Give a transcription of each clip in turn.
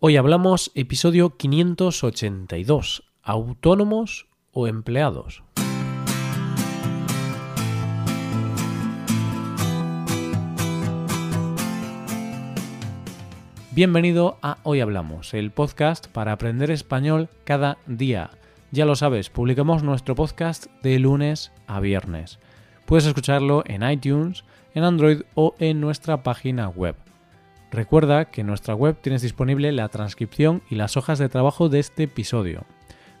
Hoy hablamos episodio 582, autónomos o empleados. Bienvenido a Hoy Hablamos, el podcast para aprender español cada día. Ya lo sabes, publicamos nuestro podcast de lunes a viernes. Puedes escucharlo en iTunes, en Android o en nuestra página web. Recuerda que en nuestra web tienes disponible la transcripción y las hojas de trabajo de este episodio.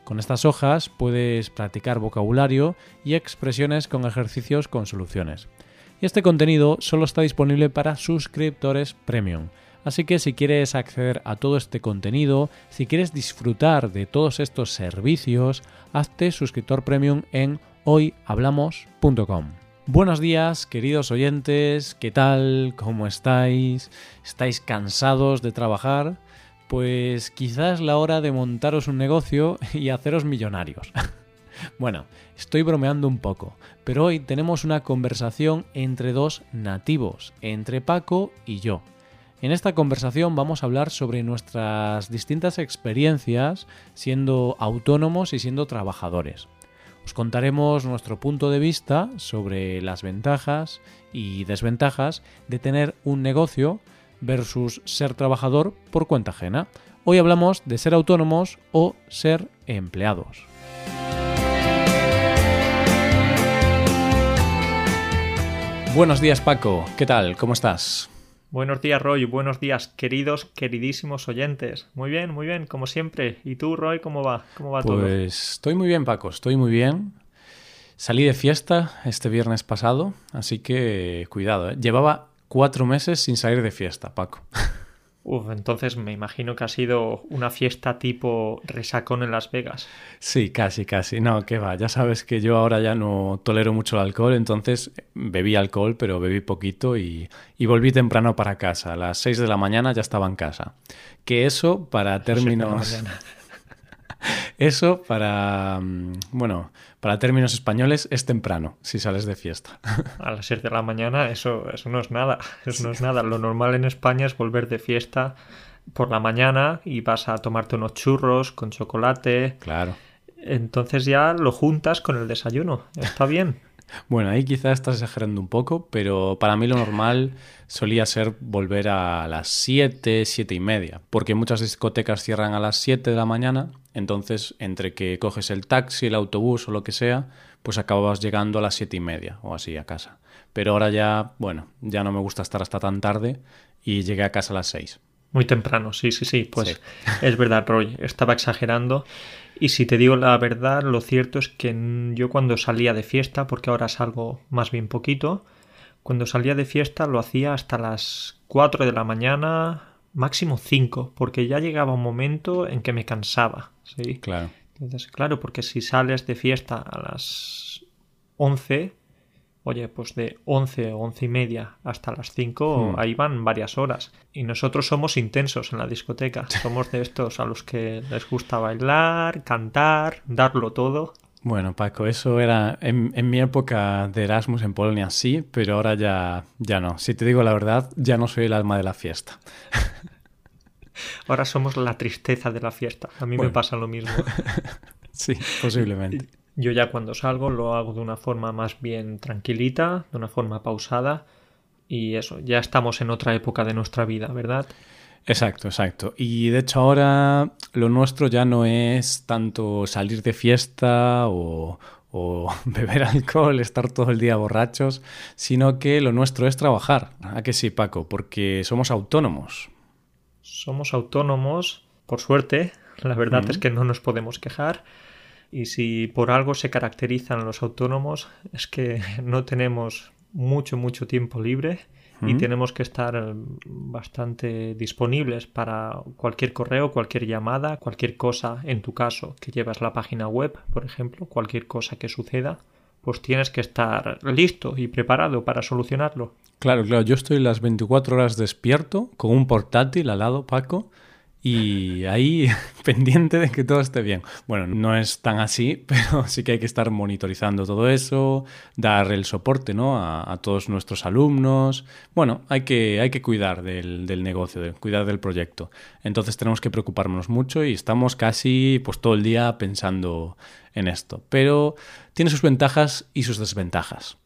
Con estas hojas puedes practicar vocabulario y expresiones con ejercicios con soluciones. Y este contenido solo está disponible para suscriptores premium Así que si quieres acceder a todo este contenido, si quieres disfrutar de todos estos servicios, hazte suscriptor premium en hoyhablamos.com. Buenos días, queridos oyentes, ¿qué tal? ¿Cómo estáis? ¿Estáis cansados de trabajar? Pues quizás la hora de montaros un negocio y haceros millonarios. bueno, estoy bromeando un poco, pero hoy tenemos una conversación entre dos nativos, entre Paco y yo. En esta conversación vamos a hablar sobre nuestras distintas experiencias siendo autónomos y siendo trabajadores. Os contaremos nuestro punto de vista sobre las ventajas y desventajas de tener un negocio versus ser trabajador por cuenta ajena. Hoy hablamos de ser autónomos o ser empleados. Buenos días Paco, ¿qué tal? ¿Cómo estás? Buenos días, Roy. Buenos días, queridos, queridísimos oyentes. Muy bien, muy bien, como siempre. ¿Y tú, Roy, cómo va? ¿Cómo va todo? Pues estoy muy bien, Paco. Estoy muy bien. Salí de fiesta este viernes pasado, así que cuidado. ¿eh? Llevaba cuatro meses sin salir de fiesta, Paco. Uf, entonces me imagino que ha sido una fiesta tipo resacón en Las Vegas. Sí, casi, casi. No, que va. Ya sabes que yo ahora ya no tolero mucho el alcohol, entonces bebí alcohol, pero bebí poquito y, y volví temprano para casa. A las 6 de la mañana ya estaba en casa. Que eso, para términos... Eso para, mm, bueno, para términos españoles es temprano si sales de fiesta. A las 7 de la mañana eso, eso no es nada, eso no es nada. Lo normal en España es volver de fiesta por la mañana y vas a tomarte unos churros con chocolate. Claro. Entonces ya lo juntas con el desayuno. Está bien. Bueno, ahí quizás estás exagerando un poco, pero para mí lo normal solía ser volver a las 7, 7 y media, porque muchas discotecas cierran a las 7 de la mañana, entonces entre que coges el taxi, el autobús o lo que sea, pues acababas llegando a las 7 y media o así a casa. Pero ahora ya, bueno, ya no me gusta estar hasta tan tarde y llegué a casa a las 6. Muy temprano, sí, sí, sí. Pues es verdad, Roy, estaba exagerando. Y si te digo la verdad, lo cierto es que yo cuando salía de fiesta, porque ahora salgo más bien poquito, cuando salía de fiesta lo hacía hasta las 4 de la mañana, máximo 5, porque ya llegaba un momento en que me cansaba. ¿Sí? Claro. Entonces, claro, porque si sales de fiesta a las 11, oye, pues de 11 o 11 y media hasta las 5, hmm. ahí van varias horas. Y nosotros somos intensos en la discoteca. Somos de estos a los que les gusta bailar, cantar, darlo todo. Bueno, Paco, eso era en, mi época de Erasmus en Polonia sí, pero ahora ya, ya no. Si te digo la verdad, ya no soy el alma de la fiesta. Ahora somos la tristeza de la fiesta. A mí me pasa lo mismo. sí, posiblemente. Yo ya cuando salgo lo hago de una forma más bien tranquilita, de una forma pausada y eso, ya estamos en otra época de nuestra vida, ¿verdad? Exacto, exacto. Y de hecho ahora lo nuestro ya no es tanto salir de fiesta o, o beber alcohol, estar todo el día borrachos, sino que lo nuestro es trabajar. ¿A que sí, Paco? Porque somos autónomos. Somos autónomos, por suerte, la verdad es que no nos podemos quejar y si por algo se caracterizan los autónomos es que no tenemos mucho, mucho tiempo libre y tenemos que estar bastante disponibles para cualquier correo, cualquier llamada, cualquier cosa, en tu caso, que llevas la página web, por ejemplo, cualquier cosa que suceda, pues tienes que estar listo y preparado para solucionarlo. Claro, claro, yo estoy las 24 horas despierto con un portátil al lado, Paco, y ahí pendiente de que todo esté bien. Bueno, no es tan así, pero sí que hay que estar monitorizando todo eso, dar el soporte ¿no? a, todos nuestros alumnos. Bueno, hay que, hay que cuidar del, del, negocio, de, cuidar del proyecto. Entonces tenemos que preocuparnos mucho y estamos casi pues, todo el día pensando en esto. Pero tiene sus ventajas y sus desventajas.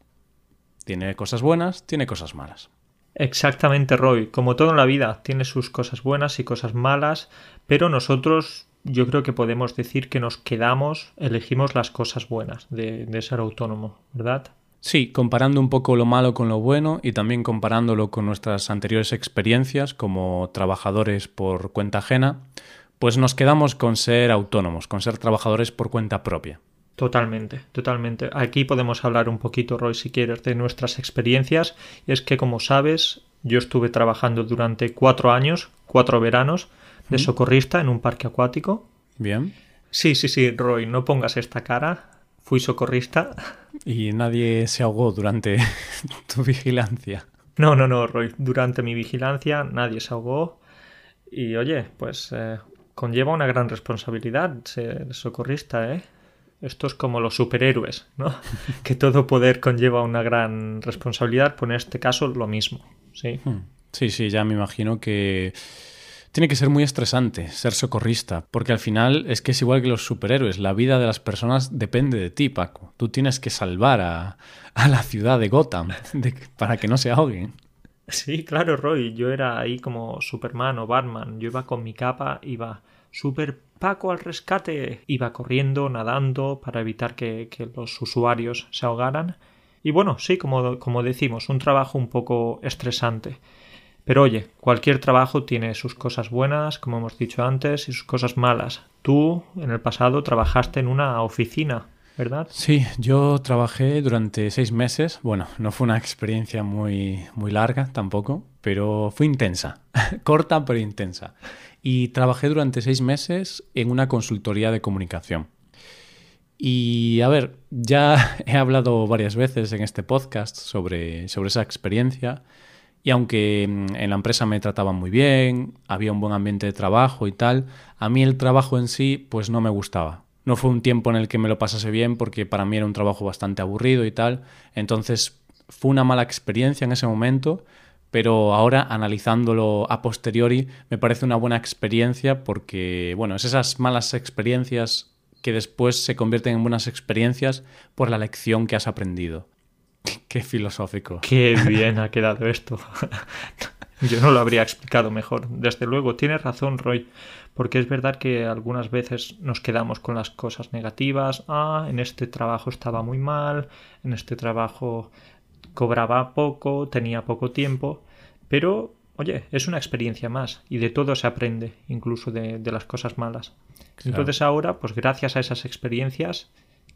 Tiene cosas buenas, tiene cosas malas. Exactamente, Roy. Como todo en la vida, tiene sus cosas buenas y cosas malas, pero nosotros yo creo que podemos decir que nos quedamos, elegimos las cosas buenas de, ser autónomo, ¿verdad? Sí, comparando un poco lo malo con lo bueno y también comparándolo con nuestras anteriores experiencias como trabajadores por cuenta ajena, pues nos quedamos con ser autónomos, con ser trabajadores por cuenta propia. Totalmente, totalmente. Aquí podemos hablar un poquito, Roy, si quieres, de nuestras experiencias. Y es que, como sabes, yo estuve trabajando durante cuatro años, cuatro veranos, de socorrista en un parque acuático. Bien. Sí, sí, sí, Roy, no pongas esta cara. Fui socorrista. ¿Y nadie se ahogó durante tu vigilancia? No, no, no, Roy. Durante mi vigilancia nadie se ahogó. Y oye, pues eh, conlleva una gran responsabilidad ser socorrista, ¿eh? Esto es como los superhéroes, ¿no? que todo poder conlleva una gran responsabilidad, pues en este caso lo mismo, ¿sí? Hmm. Sí, sí, ya me imagino que tiene que ser muy estresante ser socorrista, porque al final es que es igual que los superhéroes, la vida de las personas depende de ti, Paco. Tú tienes que salvar a, la ciudad de Gotham para que no se ahoguen. Sí, claro, Roy, yo era ahí como Superman o Batman, yo iba con mi capa, iba súper Paco al rescate. Iba corriendo, nadando, para evitar que, los usuarios se ahogaran. Y bueno, sí, como, como decimos, un trabajo un poco estresante. Pero oye, cualquier trabajo tiene sus cosas buenas, como hemos dicho antes, y sus cosas malas. Tú, en el pasado, trabajaste en una oficina, ¿verdad? Sí, yo trabajé durante seis meses. Bueno, no fue una experiencia muy, muy larga tampoco, pero fue intensa. Corta, pero intensa y trabajé durante seis meses en una consultoría de comunicación. Y a ver, ya he hablado varias veces en este podcast sobre, sobre esa experiencia y aunque mm, en la empresa me trataban muy bien, había un buen ambiente de trabajo y tal, a mí el trabajo en sí pues no me gustaba. No fue un tiempo en el que me lo pasase bien porque para mí era un trabajo bastante aburrido y tal, entonces fue una mala experiencia en ese momento, pero ahora analizándolo a posteriori me parece una buena experiencia porque, bueno, es esas malas experiencias que después se convierten en buenas experiencias por la lección que has aprendido. Qué filosófico. Qué bien ha quedado esto. Yo no lo habría explicado mejor. Desde luego, tienes razón, Roy, porque es verdad que algunas veces nos quedamos con las cosas negativas. Ah, en este trabajo estaba muy mal, en este trabajo cobraba poco, tenía poco tiempo, pero oye, es una experiencia más y de todo se aprende, incluso de, las cosas malas. Entonces ahora, pues gracias a esas experiencias,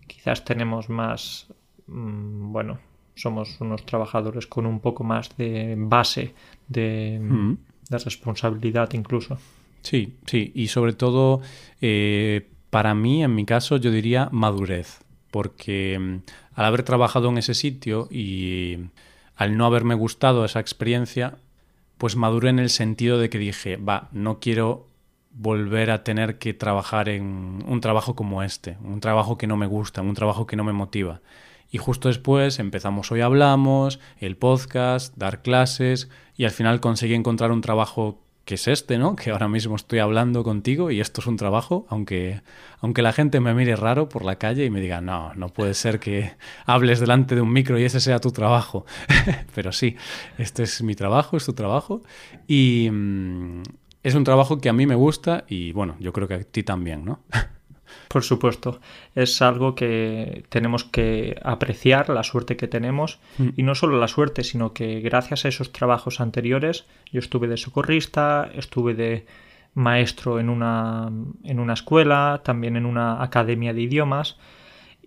quizás tenemos más, mm, bueno, somos unos trabajadores con un poco más de base de, mm. responsabilidad incluso. Sí, sí, y sobre todo, eh, para mí, en mi caso, yo diría madurez porque mm, al haber trabajado en ese sitio y al no haberme gustado esa experiencia, pues maduré en el sentido de que dije, va, no quiero volver a tener que trabajar en un trabajo como este, un trabajo que no me gusta, un trabajo que no me motiva. Y justo después empezamos Hoy Hablamos, el podcast, dar clases y al final conseguí encontrar un trabajo que es este, ¿no? Que ahora mismo estoy hablando contigo y esto es un trabajo, aunque, aunque la gente me mire raro por la calle y me diga, no, no puede ser que hables delante de un micro y ese sea tu trabajo. Pero sí, este es mi trabajo, es tu trabajo y mm, es un trabajo que a mí me gusta y bueno, yo creo que a ti también, ¿no? Por supuesto, es algo que tenemos que apreciar, la suerte que tenemos, mm. y no solo la suerte, sino que gracias a esos trabajos anteriores, yo estuve de socorrista, estuve de maestro en una, en una escuela, también en una academia de idiomas,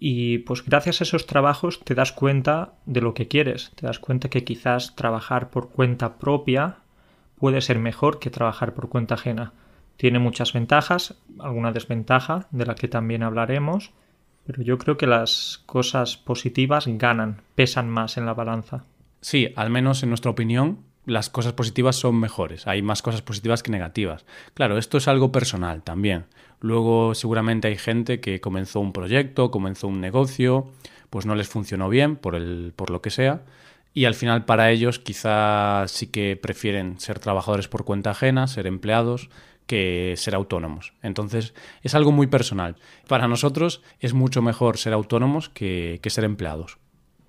y pues gracias a esos trabajos te das cuenta de lo que quieres, te das cuenta que quizás trabajar por cuenta propia puede ser mejor que trabajar por cuenta ajena. Tiene muchas ventajas, alguna desventaja de la que también hablaremos, pero yo creo que las cosas positivas ganan, pesan más en la balanza. Sí, al menos en nuestra opinión, las cosas positivas son mejores, hay más cosas positivas que negativas. Claro, esto es algo personal también. Luego seguramente hay gente que comenzó un proyecto, comenzó un negocio, pues no les funcionó bien por, el, por lo que sea, y al final para ellos quizás sí que prefieren ser trabajadores por cuenta ajena, ser empleados, que ser autónomos. Entonces es algo muy personal. Para nosotros es mucho mejor ser autónomos que, que ser empleados.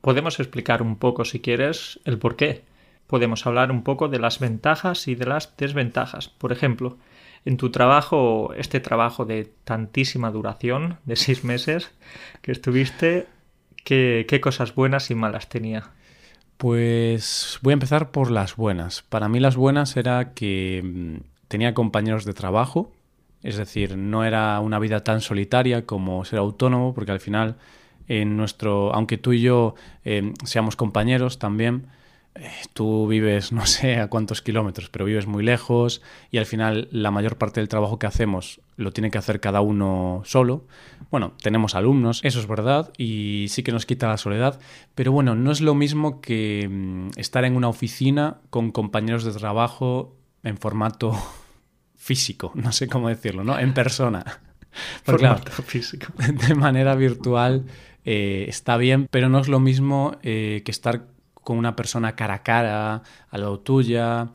Podemos explicar un poco, si quieres, el por qué. Podemos hablar un poco de las ventajas y de las desventajas. Por ejemplo, en tu trabajo, este trabajo de tantísima duración, de seis meses que estuviste, ¿qué, qué cosas buenas y malas tenía? Pues voy a empezar por las buenas. Para mí las buenas era que mm, tenía compañeros de trabajo, es decir, no era una vida tan solitaria como ser autónomo, porque al final en nuestro, aunque tú y yo eh, seamos compañeros también, eh, tú vives no sé a cuántos kilómetros, pero vives muy lejos y al final la mayor parte del trabajo que hacemos lo tiene que hacer cada uno solo. Bueno, tenemos alumnos, eso es verdad, y sí que nos quita la soledad, pero bueno, no es lo mismo que mm, estar en una oficina con compañeros de trabajo en formato físico, no sé cómo decirlo, ¿no? En persona. formato físico. De manera virtual eh, está bien, pero no es lo mismo eh, que estar con una persona cara a cara, a lo tuya.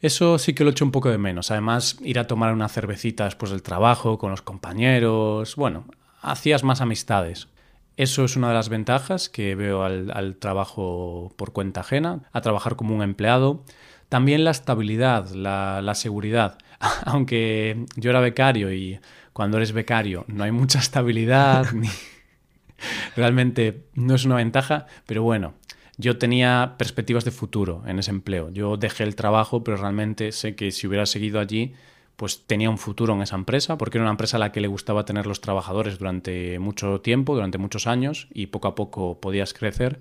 Eso sí que lo echo un poco de menos. Además, ir a tomar una cervecita después del trabajo con los compañeros. Bueno, hacías más amistades. Eso es una de las ventajas que veo al, trabajo por cuenta ajena, a trabajar como un empleado. También la estabilidad, la, la seguridad. Aunque yo era becario y cuando eres becario no hay mucha estabilidad ni realmente no es una ventaja, pero bueno, yo tenía perspectivas de futuro en ese empleo. Yo dejé el trabajo, pero realmente sé que si hubiera seguido allí, pues tenía un futuro en esa empresa, porque era una empresa a la que le gustaba tener los trabajadores durante mucho tiempo, durante muchos años, y poco a poco podías crecer.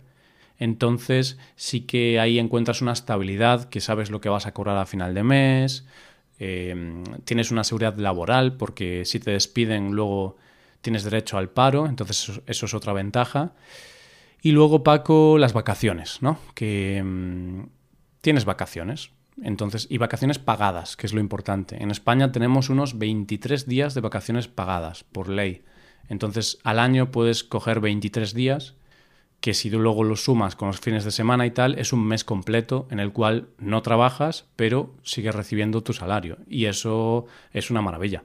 Entonces sí que ahí encuentras una estabilidad, que sabes lo que vas a cobrar a final de mes, eh, tienes una seguridad laboral, porque si te despiden luego tienes derecho al paro, entonces eso, es otra ventaja. Y luego, Paco, las vacaciones, ¿no? Que mm, tienes vacaciones. Entonces, y vacaciones pagadas, que es lo importante. En España tenemos unos 23 días de vacaciones pagadas por ley. Entonces, al año puedes coger 23 días, que si tú luego los sumas con los fines de semana y tal, es un mes completo en el cual no trabajas, pero sigues recibiendo tu salario. Y eso es una maravilla.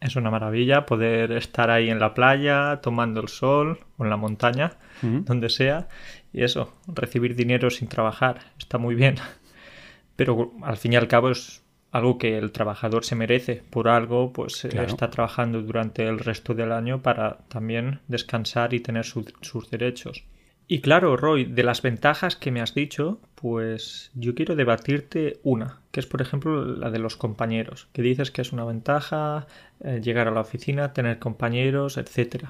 Es una maravilla poder estar ahí en la playa, tomando el sol o en la montaña, donde sea, y eso, recibir dinero sin trabajar. Está muy bien. Pero al fin y al cabo es algo que el trabajador se merece. Por algo, pues está trabajando durante el resto del año para también descansar y tener sus derechos. Y claro, Roy, de las ventajas que me has dicho, pues yo quiero debatirte una, que es por ejemplo la de los compañeros, que dices que es una ventaja eh, llegar a la oficina, tener compañeros, etc.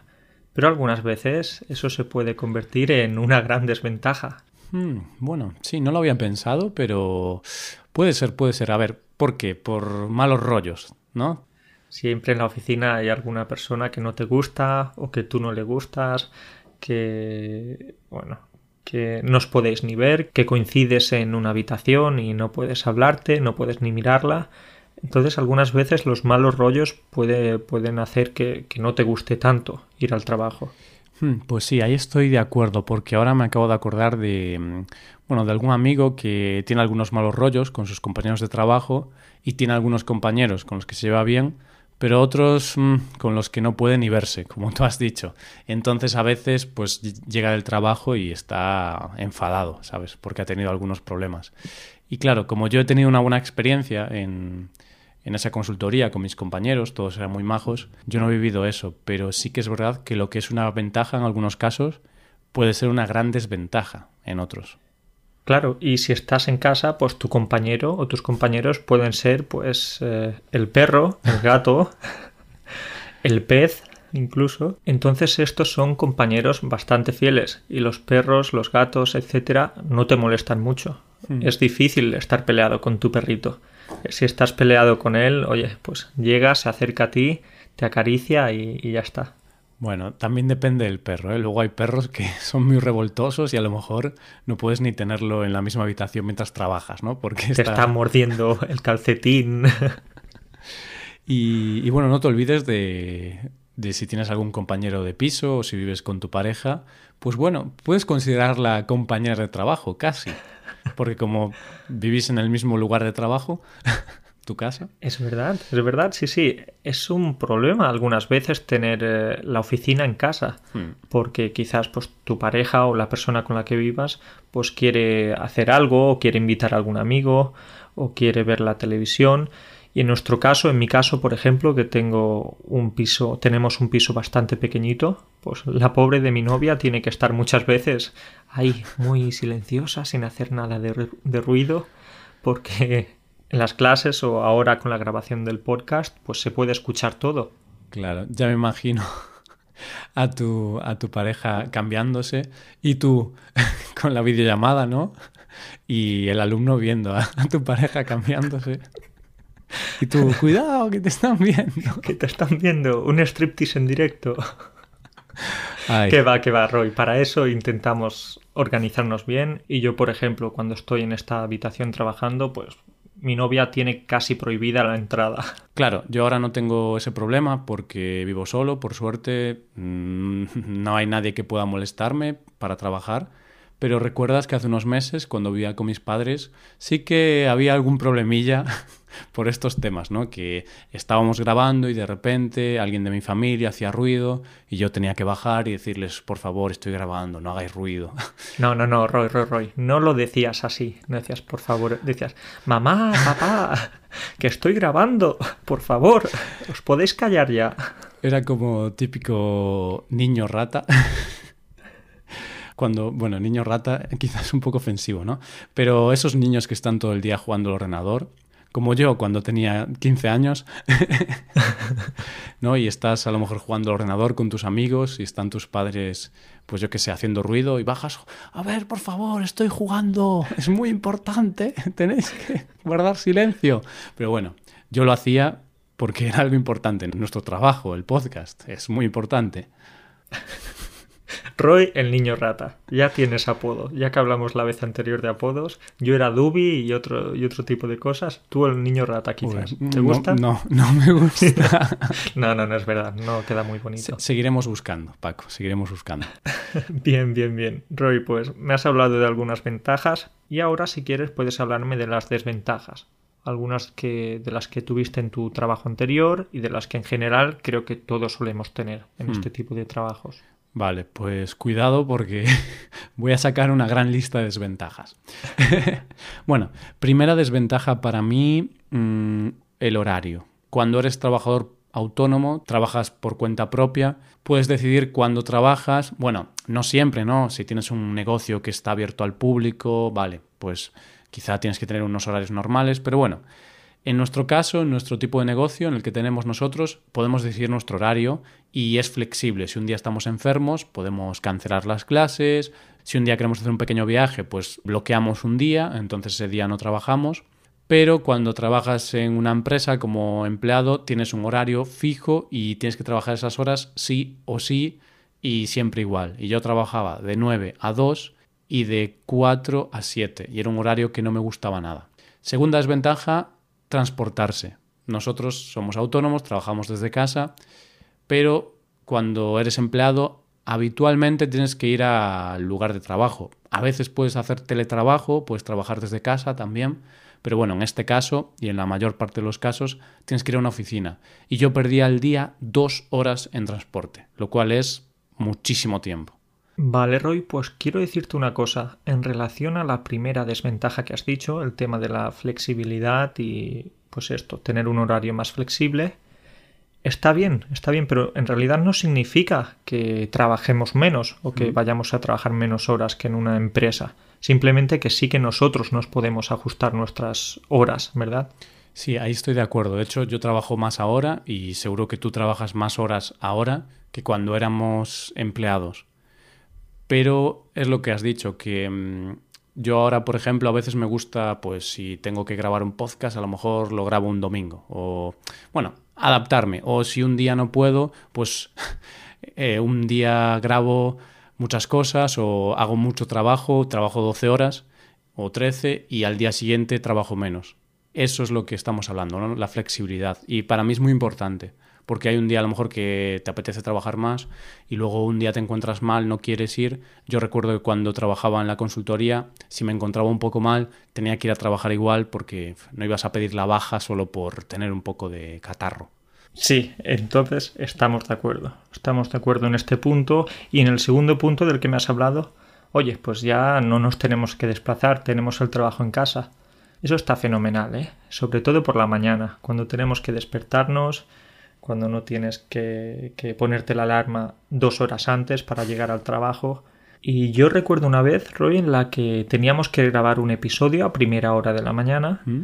Pero algunas veces eso se puede convertir en una gran desventaja. Hmm, bueno, sí, no lo había pensado, pero puede ser, puede ser. A ver, ¿por qué? Por malos rollos, ¿no? Siempre en la oficina hay alguna persona que no te gusta o que tú no le gustas que, bueno, que no os podéis ni ver, que coincides en una habitación y no puedes hablarte, no puedes ni mirarla. Entonces algunas veces los malos rollos puede, pueden hacer que, que, no te guste tanto ir al trabajo. Hmm, pues sí, ahí estoy de acuerdo, porque ahora me acabo de acordar de, mm, bueno, de algún amigo que tiene algunos malos rollos con sus compañeros de trabajo y tiene algunos compañeros con los que se lleva bien, pero otros mm, con los que no puede ni verse, como tú has dicho. Entonces a veces pues llega del trabajo y está enfadado, ¿sabes? Porque ha tenido algunos problemas. Y claro, como yo he tenido una buena experiencia en, en esa consultoría con mis compañeros, todos eran muy majos, yo no he vivido eso, pero sí que es verdad que lo que es una ventaja en algunos casos puede ser una gran desventaja en otros. Claro, y si estás en casa, pues tu compañero o tus compañeros pueden ser pues eh, el perro, el gato, el pez incluso. Entonces estos son compañeros bastante fieles y los perros, los gatos, etcétera, no te molestan mucho. Hmm. Es difícil estar peleado con tu perrito. Si estás peleado con él, oye, pues llega, se acerca a ti, te acaricia y ya está. Bueno, también depende del perro. ¿eh? Luego hay perros que son muy revoltosos y a lo mejor no puedes ni tenerlo en la misma habitación mientras trabajas, ¿no? Porque te está, mordiendo el calcetín. y, bueno, no te olvides de, de si tienes algún compañero de piso o si vives con tu pareja, pues bueno, puedes considerarla compañera de trabajo, casi. Porque como vivís en el mismo lugar de trabajo, tu casa. Es verdad, es verdad, sí, sí. Es un problema algunas veces tener eh, la oficina en casa, hmm. porque quizás pues tu pareja o la persona con la que vivas pues quiere hacer algo, o quiere invitar a algún amigo, o quiere ver la televisión. Y en nuestro caso, en mi caso, por ejemplo, que tengo un piso, tenemos un piso bastante pequeñito, pues la pobre de mi novia tiene que estar muchas veces ahí muy silenciosa, sin hacer nada de, de ruido, porque en las clases o ahora con la grabación del podcast, pues se puede escuchar todo. Claro, ya me imagino a tu, a tu pareja cambiándose y tú con la videollamada, ¿no? Y el alumno viendo a, tu pareja cambiándose. Y tú, cuidado, que te están viendo. Que te están viendo. Un striptease en directo. Que va, que va, Roy. Para eso intentamos organizarnos bien. Y yo, por ejemplo, cuando estoy en esta habitación trabajando, pues mi novia tiene casi prohibida la entrada. Claro, yo ahora no tengo ese problema porque vivo solo, por suerte, mm, no hay nadie que pueda molestarme para trabajar. Pero recuerdas que hace unos meses, cuando vivía con mis padres, sí que había algún problemilla por estos temas, ¿no? Que estábamos grabando y de repente alguien de mi familia hacía ruido y yo tenía que bajar y decirles, por favor, estoy grabando, no hagáis ruido. No, no, no, Roy, Roy, Roy, no lo decías así, no decías, por favor, decías, mamá, papá, que estoy grabando, por favor, os podéis callar ya. Era como típico niño rata. Cuando, bueno, niño rata quizás un poco ofensivo, ¿no? Pero esos niños que están todo el día jugando al ordenador, como yo cuando tenía 15 años, ¿no? Y estás a lo mejor jugando al ordenador con tus amigos y están tus padres, pues yo qué sé, haciendo ruido y bajas, a ver, por favor, estoy jugando, es muy importante, tenéis que guardar silencio. Pero bueno, yo lo hacía porque era algo importante, nuestro trabajo, el podcast, es muy importante. Roy, el niño rata. Ya tienes apodo. Ya que hablamos la vez anterior de apodos, yo era Dubi y otro, y otro tipo de cosas. Tú el niño rata, quizás. ¿Te gusta? No, no, me gusta. no, no, no es verdad. No queda muy bonito. seguiremos buscando, Paco. Seguiremos buscando. bien, bien, bien. Roy, pues me has hablado de algunas ventajas y ahora, si quieres, puedes hablarme de las desventajas algunas que, de las que tuviste en tu trabajo anterior y de las que en general creo que todos solemos tener en hmm. este tipo de trabajos. Vale, pues cuidado porque voy a sacar una gran lista de desventajas. bueno, primera desventaja para mí, mm, el horario. Cuando eres trabajador autónomo, trabajas por cuenta propia, puedes decidir cuándo trabajas. Bueno, no siempre, ¿no? Si tienes un negocio que está abierto al público, vale, pues quizá tienes que tener unos horarios normales, pero bueno, en nuestro caso, en nuestro tipo de negocio en el que tenemos nosotros, podemos decidir nuestro horario y es flexible. Si un día estamos enfermos, podemos cancelar las clases. Si un día queremos hacer un pequeño viaje, pues bloqueamos un día, entonces ese día no trabajamos. Pero cuando trabajas en una empresa como empleado, tienes un horario fijo y tienes que trabajar esas horas sí o sí y siempre igual. Y yo trabajaba de 9 a 2 y de 4 a 7 y era un horario que no me gustaba nada. Segunda desventaja, transportarse. Nosotros somos autónomos, trabajamos desde casa, pero cuando eres empleado habitualmente tienes que ir al lugar de trabajo. A veces puedes hacer teletrabajo, puedes trabajar desde casa también, pero bueno, en este caso y en la mayor parte de los casos tienes que ir a una oficina. Y yo perdía al día dos horas en transporte, lo cual es muchísimo tiempo. Vale, Roy, pues quiero decirte una cosa. En relación a la primera desventaja que has dicho, el tema de la flexibilidad y, pues esto, tener un horario más flexible, está bien, está bien, pero en realidad no significa que trabajemos menos o que vayamos a trabajar menos horas que en una empresa. Simplemente que sí que nosotros nos podemos ajustar nuestras horas, ¿verdad? Sí, ahí estoy de acuerdo. De hecho, yo trabajo más ahora y seguro que tú trabajas más horas ahora que cuando éramos empleados pero es lo que has dicho, que mm, yo ahora, por ejemplo, a veces me gusta, pues si tengo que grabar un podcast, a lo mejor lo grabo un domingo, o bueno, adaptarme, o si un día no puedo, pues eh, un día grabo muchas cosas o hago mucho trabajo, trabajo 12 horas o 13 y al día siguiente trabajo menos. Eso es lo que estamos hablando, ¿no? la flexibilidad. Y para mí es muy importante, porque hay un día a lo mejor que te apetece trabajar más y luego un día te encuentras mal, no quieres ir. Yo recuerdo que cuando trabajaba en la consultoría, si me encontraba un poco mal, tenía que ir a trabajar igual porque no ibas a pedir la baja solo por tener un poco de catarro. Sí, entonces estamos de acuerdo. Estamos de acuerdo en este punto y en el segundo punto del que me has hablado. Oye, pues ya no nos tenemos que desplazar, tenemos el trabajo en casa. Eso está fenomenal, ¿eh? Sobre todo por la mañana, cuando tenemos que despertarnos, cuando no tienes que, que ponerte la alarma dos horas antes para llegar al trabajo. Y yo recuerdo una vez, Roy, en la que teníamos que grabar un episodio a primera hora de la mañana. ¿Mm?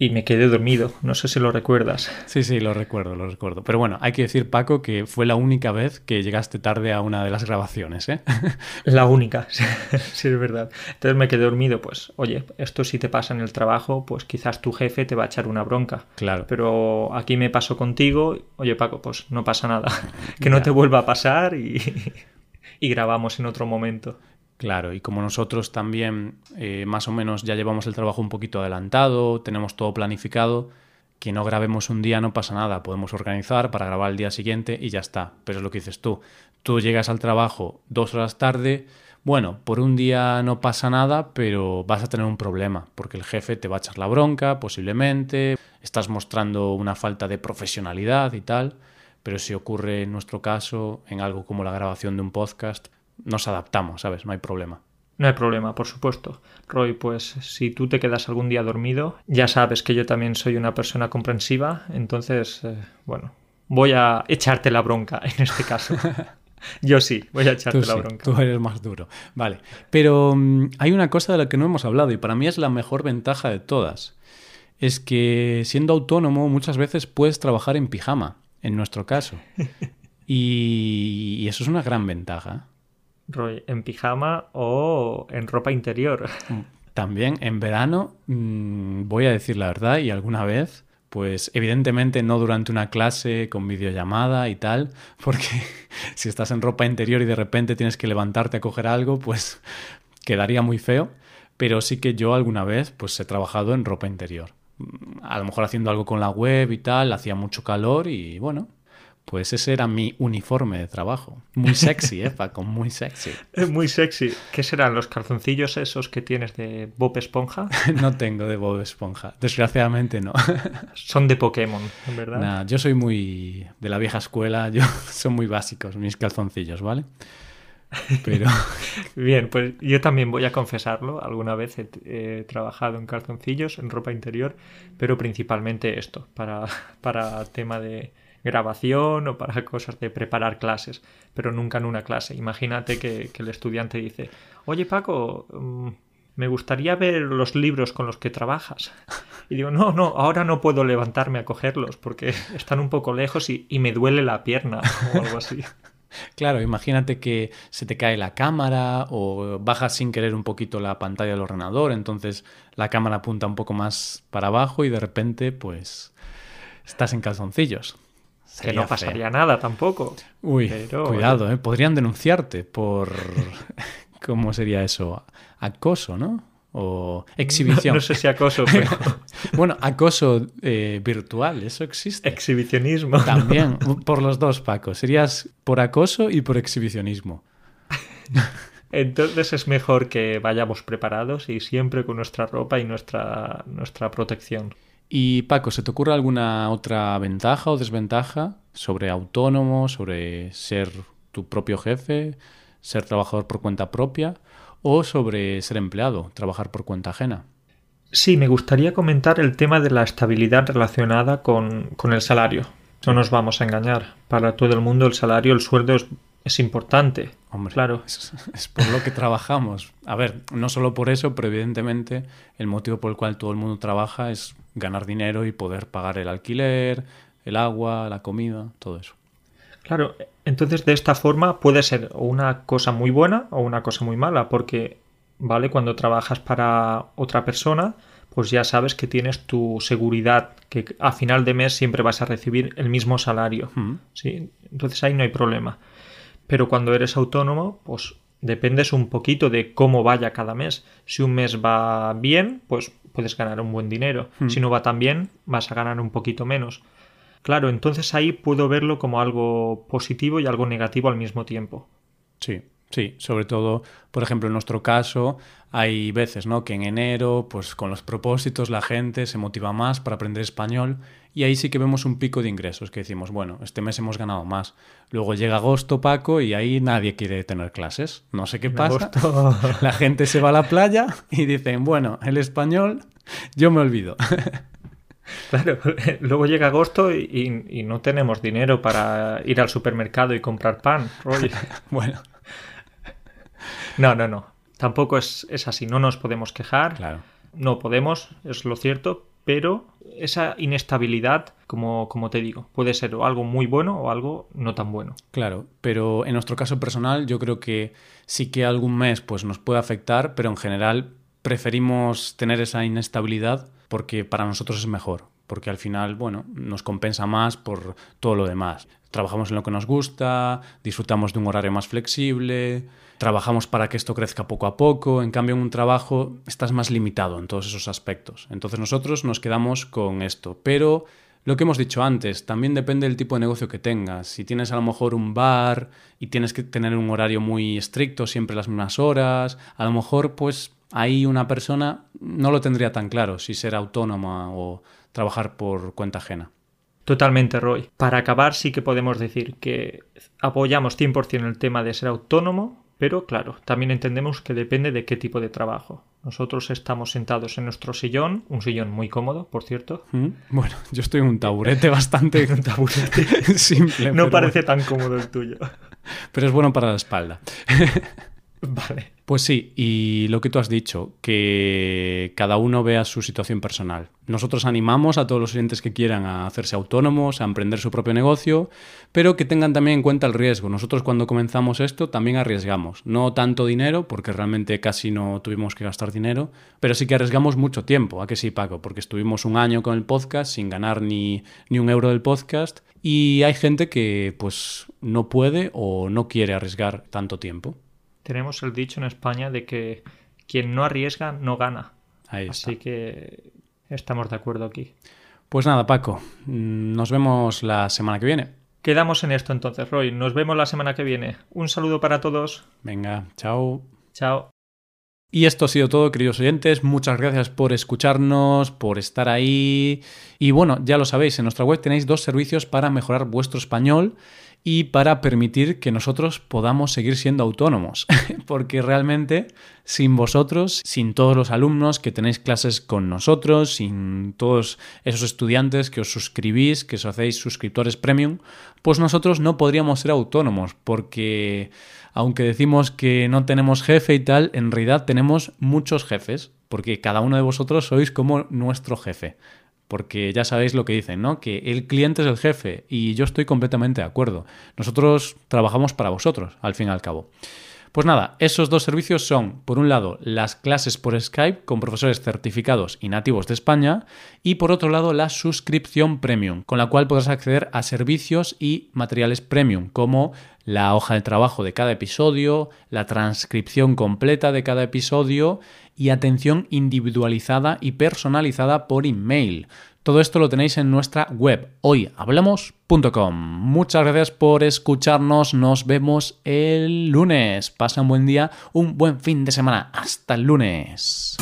Y me quedé dormido. No sé si lo recuerdas. Sí, sí, lo recuerdo, lo recuerdo. Pero bueno, hay que decir, Paco, que fue la única vez que llegaste tarde a una de las grabaciones, ¿eh? La única, sí, es verdad. Entonces me quedé dormido, pues, oye, esto si te pasa en el trabajo, pues quizás tu jefe te va a echar una bronca. Claro. Pero aquí me pasó contigo, oye, Paco, pues no pasa nada. que no te vuelva a pasar y, y grabamos en otro momento. Claro, y como nosotros también eh, más o menos ya llevamos el trabajo un poquito adelantado, tenemos todo planificado, que no grabemos un día no pasa nada, podemos organizar para grabar el día siguiente y ya está. Pero es lo que dices tú, tú llegas al trabajo dos horas tarde, bueno, por un día no pasa nada, pero vas a tener un problema, porque el jefe te va a echar la bronca, posiblemente, estás mostrando una falta de profesionalidad y tal, pero si ocurre en nuestro caso, en algo como la grabación de un podcast, nos adaptamos, ¿sabes? No hay problema. No hay problema, por supuesto. Roy, pues si tú te quedas algún día dormido, ya sabes que yo también soy una persona comprensiva, entonces, eh, bueno, voy a echarte la bronca en este caso. Yo sí, voy a echarte la bronca. Tú eres más duro. Vale. Pero mm, hay una cosa de la que no hemos hablado y para mí es la mejor ventaja de todas. Es que siendo autónomo muchas veces puedes trabajar en pijama, en nuestro caso. y eso es una gran ventaja en pijama o en ropa interior. También en verano, mm, voy a decir la verdad, y alguna vez, pues evidentemente no durante una clase con videollamada y tal, porque si estás en ropa interior y de repente tienes que levantarte a coger algo, pues quedaría muy feo. Pero sí que yo alguna vez pues he trabajado en ropa interior. A lo mejor haciendo algo con la web y tal, hacía mucho calor y bueno, pues ese era mi uniforme de trabajo. Muy sexy, ¿eh, Paco? Muy sexy. Muy sexy. ¿Qué serán los calzoncillos esos que tienes de Bob Esponja? no tengo de Bob Esponja. Desgraciadamente no. Son de Pokémon, en verdad. Nah, yo soy muy de la vieja escuela. Yo son muy básicos mis calzoncillos, ¿vale? Pero... Bien, pues yo también voy a confesarlo. Alguna vez he, trabajado en calzoncillos, en ropa interior, pero principalmente esto, para, para tema de grabación o para cosas de preparar clases, pero nunca en una clase. Imagínate que, el estudiante dice, oye Paco, mm, me gustaría ver los libros con los que trabajas. Y digo, no, no, ahora no puedo levantarme a cogerlos porque están un poco lejos y, me duele la pierna o algo así. Claro, imagínate que se te cae la cámara o bajas sin querer un poquito la pantalla del ordenador, entonces la cámara apunta un poco más para abajo y de repente pues estás en calzoncillos que no pasaría nada tampoco. Uy, cuidado, ¿eh? podrían denunciarte por. ¿Cómo sería eso? Acoso, ¿no? O exhibición. No, sé si acoso, pero. bueno, acoso eh, virtual, eso existe. Exhibicionismo. También, por los dos, Paco. Serías por acoso y por exhibicionismo. Entonces es mejor que vayamos preparados y siempre con nuestra ropa y nuestra, nuestra protección. Y Paco, ¿se te ocurre alguna otra ventaja o desventaja sobre autónomo, sobre ser tu propio jefe, ser trabajador por cuenta propia o sobre ser empleado, trabajar por cuenta ajena? Sí, me gustaría comentar el tema de la estabilidad relacionada con, el salario. No nos vamos a engañar. Para todo el mundo el salario, el sueldo es, es importante. Hombre, claro. Es, es, por lo que trabajamos. A ver, no solo por eso, pero evidentemente el motivo por el cual todo el mundo trabaja es ganar dinero y poder pagar el alquiler, el agua, la comida, todo eso. Claro, entonces de esta forma puede ser una cosa muy buena o una cosa muy mala, porque, ¿vale? Cuando trabajas para otra persona, pues ya sabes que tienes tu seguridad, que a final de mes siempre vas a recibir el mismo salario. ¿sí? Entonces ahí no hay problema. Pero cuando eres autónomo, pues dependes un poquito de cómo vaya cada mes. Si un mes va bien, pues puedes ganar un buen dinero. Hmm. Si no va tan bien, vas a ganar un poquito menos. Claro, entonces ahí puedo verlo como algo positivo y algo negativo al mismo tiempo. Sí, sí, sobre todo, por ejemplo, en nuestro caso, hay veces, ¿no? Que en enero, pues con los propósitos, la gente se motiva más para aprender español y ahí sí que vemos un pico de ingresos, que decimos, bueno, este mes hemos ganado más. Luego llega agosto, Paco, y ahí nadie quiere tener clases. No sé qué pasa. La gente se va a la playa y dicen, bueno, el español, yo me olvido. Claro, luego llega agosto y, no tenemos dinero para ir al supermercado y comprar pan. bueno. No, no, no. Tampoco es, es, así. No nos podemos quejar. Claro. No podemos, es lo cierto, pero esa inestabilidad, como, como te digo, puede ser algo muy bueno o algo no tan bueno. Claro, pero en nuestro caso personal yo creo que sí que algún mes pues, nos puede afectar, pero en general preferimos tener esa inestabilidad porque para nosotros es mejor, porque al final, bueno, nos compensa más por todo lo demás. Trabajamos en lo que nos gusta, disfrutamos de un horario más flexible, trabajamos para que esto crezca poco a poco, en cambio en un trabajo estás más limitado en todos esos aspectos. Entonces nosotros nos quedamos con esto, pero lo que hemos dicho antes, también depende del tipo de negocio que tengas. Si tienes a lo mejor un bar y tienes que tener un horario muy estricto, siempre las mismas horas, a lo mejor pues ahí una persona no lo tendría tan claro si ser autónoma o trabajar por cuenta ajena. Totalmente, Roy. Para acabar, sí que podemos decir que apoyamos 100% el tema de ser autónomo, pero claro, también entendemos que depende de qué tipo de trabajo. Nosotros estamos sentados en nuestro sillón, un sillón muy cómodo, por cierto. Mm, bueno, yo estoy en un taburete bastante un taburete simple. No parece tan cómodo el tuyo. Pero es bueno para la espalda. Vale. Pues sí, y lo que tú has dicho, que cada uno vea su situación personal. Nosotros animamos a todos los clientes que quieran a hacerse autónomos, a emprender su propio negocio, pero que tengan también en cuenta el riesgo. Nosotros cuando comenzamos esto también arriesgamos. No tanto dinero, porque realmente casi no tuvimos que gastar dinero, pero sí que arriesgamos mucho tiempo. ¿A que sí, Paco? Porque estuvimos un año con el podcast sin ganar ni, ni un euro del podcast y hay gente que pues no puede o no quiere arriesgar tanto tiempo tenemos el dicho en España de que quien no arriesga no gana. Así que estamos de acuerdo aquí. Pues nada, Paco, nos vemos la semana que viene. Quedamos en esto entonces, Roy. Nos vemos la semana que viene. Un saludo para todos. Venga, chao. Chao. Y esto ha sido todo, queridos oyentes. Muchas gracias por escucharnos, por estar ahí. Y bueno, ya lo sabéis, en nuestra web tenéis dos servicios para mejorar vuestro español y para permitir que nosotros podamos seguir siendo autónomos. Porque realmente sin vosotros, sin todos los alumnos que tenéis clases con nosotros, sin todos esos estudiantes que os suscribís, que os hacéis suscriptores premium, pues nosotros no podríamos ser autónomos porque aunque decimos que no tenemos jefe y tal, en realidad tenemos muchos jefes, porque cada uno de vosotros sois como nuestro jefe porque ya sabéis lo que dicen, ¿no? Que el cliente es el jefe y yo estoy completamente de acuerdo. Nosotros trabajamos para vosotros, al fin y al cabo. Pues nada, esos dos servicios son, por un lado, las clases por Skype con profesores certificados y nativos de España, y por otro lado, la suscripción premium, con la cual podrás acceder a servicios y materiales premium, como la hoja de trabajo de cada episodio, la transcripción completa de cada episodio y atención individualizada y personalizada por email. Todo esto lo tenéis en nuestra web hoyhablamos.com. Muchas gracias por escucharnos. Nos vemos el lunes. Pasa un buen día, un buen fin de semana. Hasta el lunes.